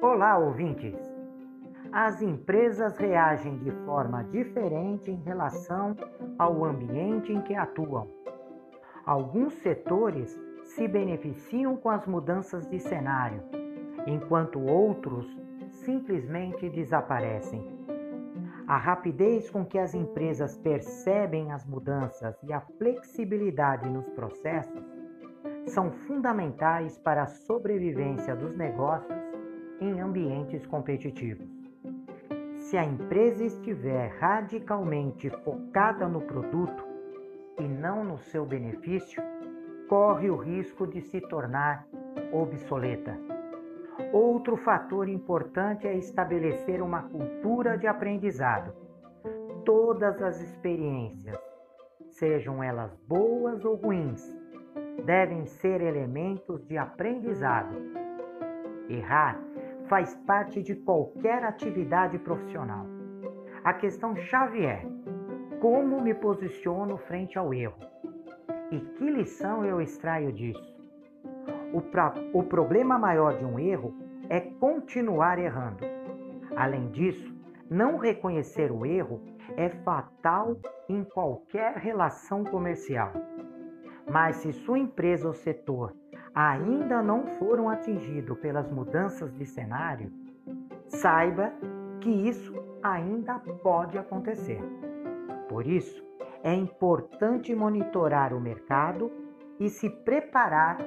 Olá, ouvintes! As empresas reagem de forma diferente em relação ao ambiente em que atuam. Alguns setores se beneficiam com as mudanças de cenário, enquanto outros simplesmente desaparecem. A rapidez com que as empresas percebem as mudanças e a flexibilidade nos processos são fundamentais para a sobrevivência dos negócios em ambientes competitivos. Se a empresa estiver radicalmente focada no produto e não no seu benefício, corre o risco de se tornar obsoleta. Outro fator importante é estabelecer uma cultura de aprendizado. Todas as experiências, sejam elas boas ou ruins, devem ser elementos de aprendizado. Errar faz parte de qualquer atividade profissional. A questão chave é: como me posiciono frente ao erro? E que lição eu extraio disso? O, pra, o problema maior de um erro é continuar errando. Além disso, não reconhecer o erro é fatal em qualquer relação comercial. Mas se sua empresa ou setor ainda não foram atingidos pelas mudanças de cenário, saiba que isso ainda pode acontecer. Por isso, é importante monitorar o mercado e se preparar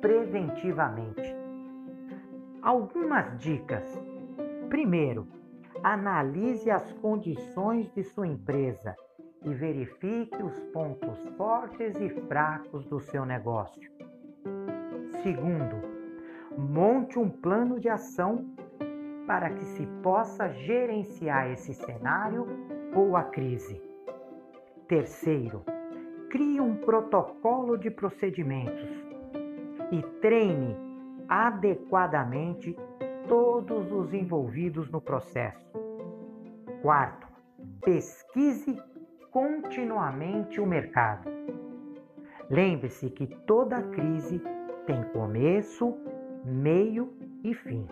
preventivamente. Algumas dicas. Primeiro, analise as condições de sua empresa e verifique os pontos fortes e fracos do seu negócio. Segundo, monte um plano de ação para que se possa gerenciar esse cenário ou a crise. Terceiro, crie um protocolo de procedimentos e treine adequadamente todos os envolvidos no processo. Quarto, pesquise continuamente o mercado. Lembre-se que toda crise tem começo, meio e fim.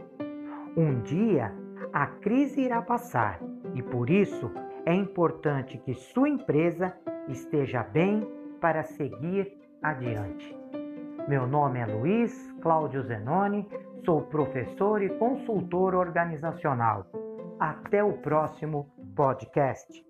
Um dia a crise irá passar e por isso é importante que sua empresa esteja bem para seguir adiante. Meu nome é Luiz Cláudio Zenoni, sou professor e consultor organizacional. Até o próximo podcast.